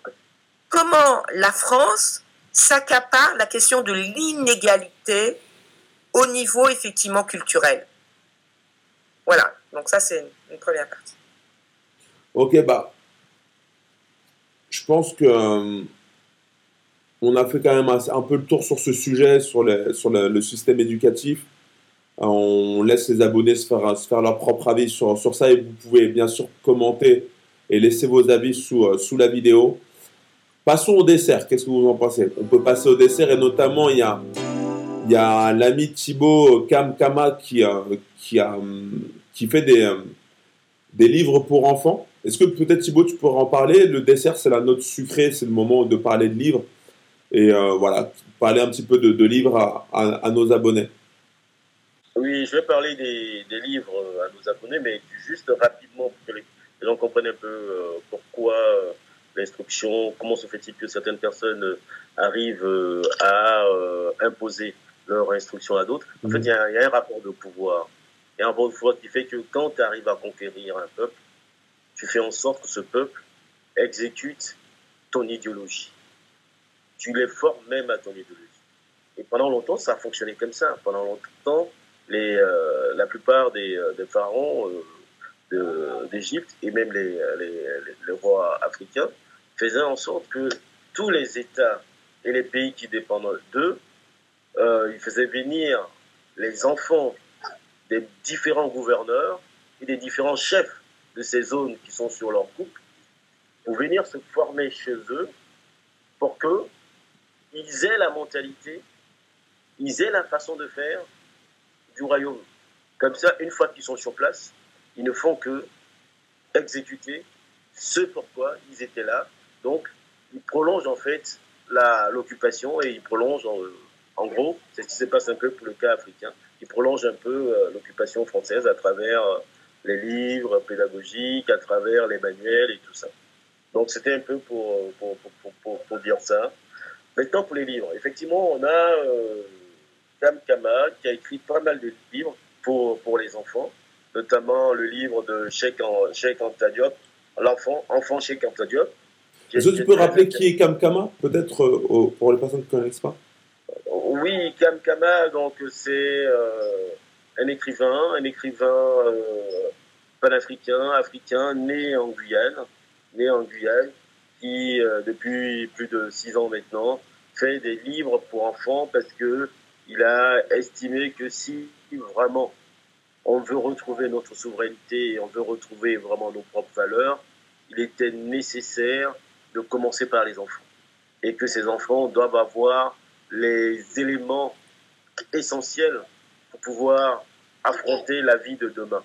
comment la France s'accapare la question de l'inégalité au niveau effectivement culturel? Voilà, donc ça c'est une première partie. Ok, bah, je pense que euh, on a fait quand même un, peu le tour sur ce sujet, sur, le, système éducatif. Euh, on laisse les abonnés se faire, leur propre avis sur, ça et vous pouvez bien sûr commenter et laisser vos avis sous, euh, la vidéo. Passons au dessert. Qu'est-ce que vous en pensez? On peut passer au dessert et notamment il y a, l'ami Thibaut Kamkama qui, qui, a, qui fait des, des livres pour enfants. Est-ce que peut-être Thibaut, tu pourrais en parler? Le dessert, c'est la note sucrée, c'est le moment de parler de livres. Et euh, voilà, parler un petit peu de, livres à, nos abonnés. Oui, je vais parler des, livres à nos abonnés, mais juste rapidement pour que les, gens comprennent un peu euh, pourquoi euh, l'instruction, comment se fait-il que certaines personnes arrivent à imposer leur instruction à d'autres. En fait, il y, a un rapport de pouvoir. Et un rapport de pouvoir qui fait que quand tu arrives à conquérir un peuple, tu fais en sorte que ce peuple exécute ton idéologie. Tu les formes même à ton idéologie. Et pendant longtemps, ça a fonctionné comme ça. Pendant longtemps, euh, la plupart des, euh, des pharaons euh, d'Égypte et même les, rois africains faisaient en sorte que tous les États et les pays qui dépendent d'eux, ils faisaient venir les enfants des différents gouverneurs et des différents chefs de ces zones qui sont sur leur coupe pour venir se former chez eux pour que ils aient la mentalité, ils aient la façon de faire du royaume. Comme ça, une fois qu'ils sont sur place, ils ne font que exécuter ce pourquoi ils étaient là. Donc, ils prolongent en fait l'occupation et ils prolongent en, gros, c'est ce qui se passe un peu pour le cas africain, ils prolongent un peu euh, l'occupation française à travers euh, les livres pédagogiques, à travers les manuels et tout ça. Donc c'était un peu pour, pour, pour, pour, dire ça. Maintenant pour les livres, effectivement on a euh, Dame Kama qui a écrit pas mal de livres pour, pour les enfants, notamment le livre de Cheikh Anta Diop, l'enfant enfant Cheikh Anta Diop. Est-ce que tu peux rappeler qui est Kamkama, peut-être euh, pour les personnes qui ne connaissent pas? Oui, Kamkama, donc c'est euh, un écrivain, un écrivain euh, panafricain, africain, né en Guyane, né en Guyane, qui depuis plus de six ans maintenant fait des livres pour enfants parce que il a estimé que si vraiment on veut retrouver notre souveraineté et on veut retrouver vraiment nos propres valeurs, il était nécessaire de commencer par les enfants. Et que ces enfants doivent avoir les éléments essentiels pour pouvoir affronter la vie de demain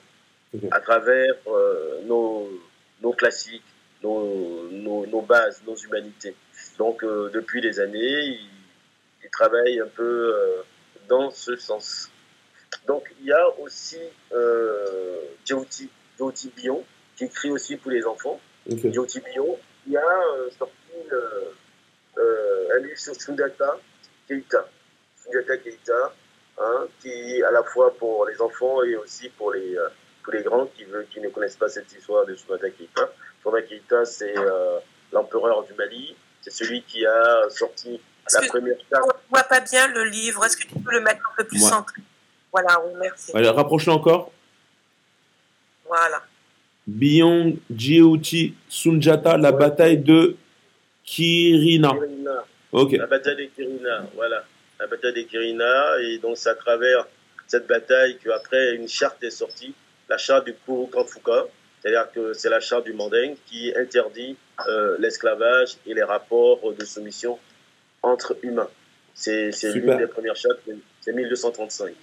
à travers euh, nos, nos, classiques, nos, nos, bases, nos humanités. Donc euh, depuis des années, il, il, travaille un peu euh, dans ce sens. Donc il y a aussi euh, Djouti, Bion, qui écrit aussi pour les enfants. Okay. Bion, il a euh, sorti euh, un livre sur Sundata Keita. Sundata Keita, hein, qui à la fois pour les enfants et aussi pour les, pour les grands qui, veulent, qui ne connaissent pas cette histoire de Sundata Keita. Sundata Keita, c'est euh, l'empereur du Mali. C'est celui qui a sorti la première carte. On ne voit pas bien le livre? Est-ce que tu peux le mettre un peu plus ouais. centré Voilà, oui, merci. Rapproche-le encore. Voilà. Bion Djeuti Sunjata, la ouais. bataille de Kirina. Kirina. Okay. La bataille de Kirina, voilà. La bataille de Kirina, et donc c'est à travers cette bataille qu'après une charte est sortie, la charte du Kurukanfuka, c'est-à-dire que c'est la charte du Manding qui interdit euh, l'esclavage et les rapports de soumission entre humains. C'est l'une des premières chartes, c'est 1235.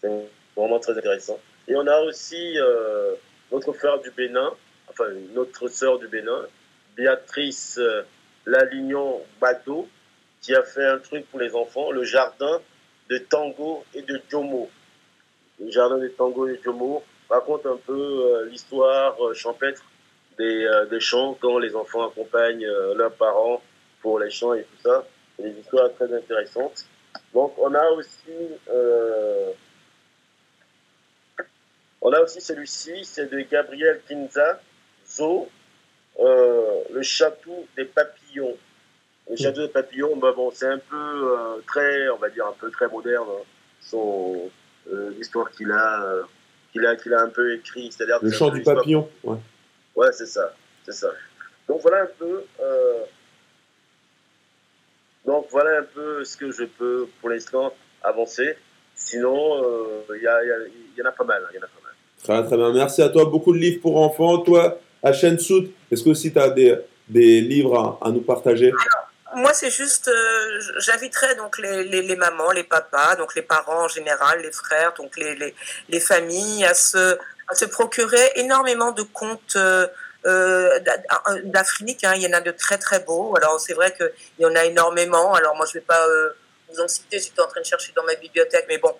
C'est vraiment très intéressant. Et on a aussi euh, notre frère du Bénin, enfin notre sœur du Bénin, Béatrice euh, Lalignon Bado, qui a fait un truc pour les enfants, le jardin de tango et de jomo. Le jardin de tango et de jomo raconte un peu euh, l'histoire euh, champêtre des, euh, des, chants quand les enfants accompagnent leurs parents pour les chants et tout ça. Des histoires très intéressantes. Donc on a aussi on a aussi celui-ci, c'est de Gabriel Kinza, Zo, le château des papillons. Le château des papillons, bah bon, c'est un peu très, on va dire un peu très moderne. Hein. Son l'histoire qu'il a, qu'il a, qu'il a un peu écrit, c'est-à-dire le chant du papillon. Ouais, ouais c'est ça, c'est ça. Donc voilà un peu. donc voilà un peu ce que je peux pour l'instant avancer. Sinon, il y, a, y, y, en a pas mal. Il y en a pas mal. Très, très bien. Merci à toi. Beaucoup de livres pour enfants. Toi, à Soud, est-ce que aussi tu as des, des livres à, à, nous partager? Moi, c'est juste, euh, j'inviterais donc les, mamans, les papas, donc les parents en général, les frères, donc les, les, les familles, à se, procurer énormément de contes. Euh, euh, d'Afrique, hein. il y en a de très très beaux. Alors c'est vrai qu'il y en a énormément. Alors moi je vais pas vous en citer, j'étais en train de chercher dans ma bibliothèque, mais bon,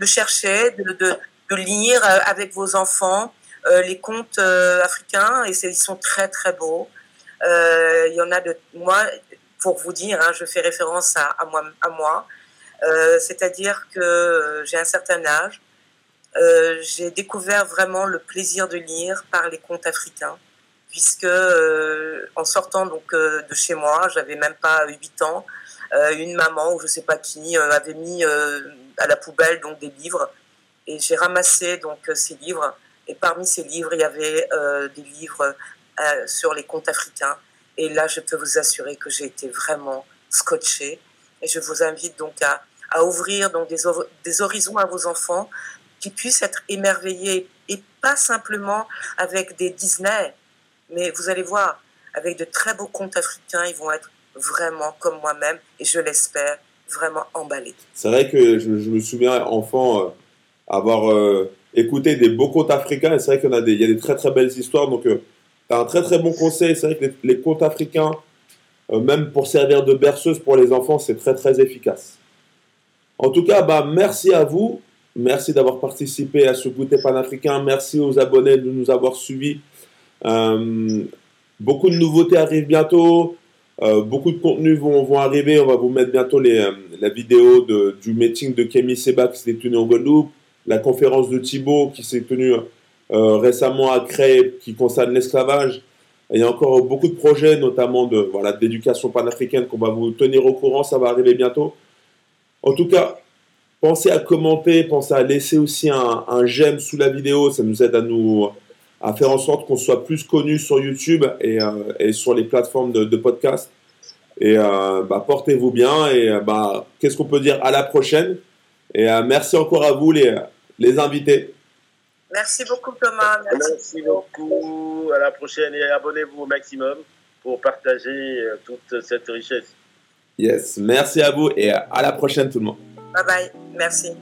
de chercher, de, lire avec vos enfants les euh, africains et ils sont très très beaux. Il y en a de moi pour vous dire, hein, je fais référence à, moi, moi. c'est-à-dire que j'ai un certain âge. Euh, j'ai découvert vraiment le plaisir de lire par les contes africains, puisque euh, en sortant donc euh, de chez moi, j'avais même pas 8 ans, une maman ou je sais pas qui avait mis à la poubelle donc des livres et j'ai ramassé donc euh, ces livres. Et parmi ces livres, il y avait euh, des livres euh, sur les contes africains. Et là, je peux vous assurer que j'ai été vraiment scotché. Et je vous invite donc à, à ouvrir donc des, des, horizons à vos enfants qui puissent être émerveillés et pas simplement avec des Disney, mais vous allez voir, avec de très beaux contes africains, ils vont être vraiment comme moi-même et je l'espère vraiment emballés. C'est vrai que je, me souviens enfant avoir euh, écouté des beaux contes africains. Et c'est vrai qu'il y, a des, il y a des très très belles histoires. Donc, euh, un très très bon conseil. C'est vrai que les, les contes africains, euh, même pour servir de berceuse pour les enfants, c'est très très efficace. En tout cas, bah, merci à vous. Merci d'avoir participé à ce goûter panafricain. Merci aux abonnés de nous avoir suivis. Euh, beaucoup de nouveautés arrivent bientôt. Euh, beaucoup de contenus vont, arriver. On va vous mettre bientôt la vidéo du meeting de Kémy Seba qui s'est tenu en Guadeloupe la conférence de Thibault qui s'est tenue récemment à Cré, qui concerne l'esclavage. il y a encore beaucoup de projets, notamment de voilà d'éducation panafricaine qu'on va vous tenir au courant. Ça va arriver bientôt. En tout cas, pensez à commenter, pensez à laisser aussi un, j'aime sous la vidéo. Ça nous aide à nous à faire en sorte qu'on soit plus connu sur YouTube et, et sur les plateformes de, podcast. Et bah, portez-vous bien et bah, qu'est-ce qu'on peut dire à la prochaine. Et merci encore à vous les, les invités. Merci beaucoup Thomas. Merci, beaucoup. À la prochaine et abonnez-vous au maximum pour partager euh, toute cette richesse. Yes, merci à vous et à la prochaine tout le monde. Bye bye, merci.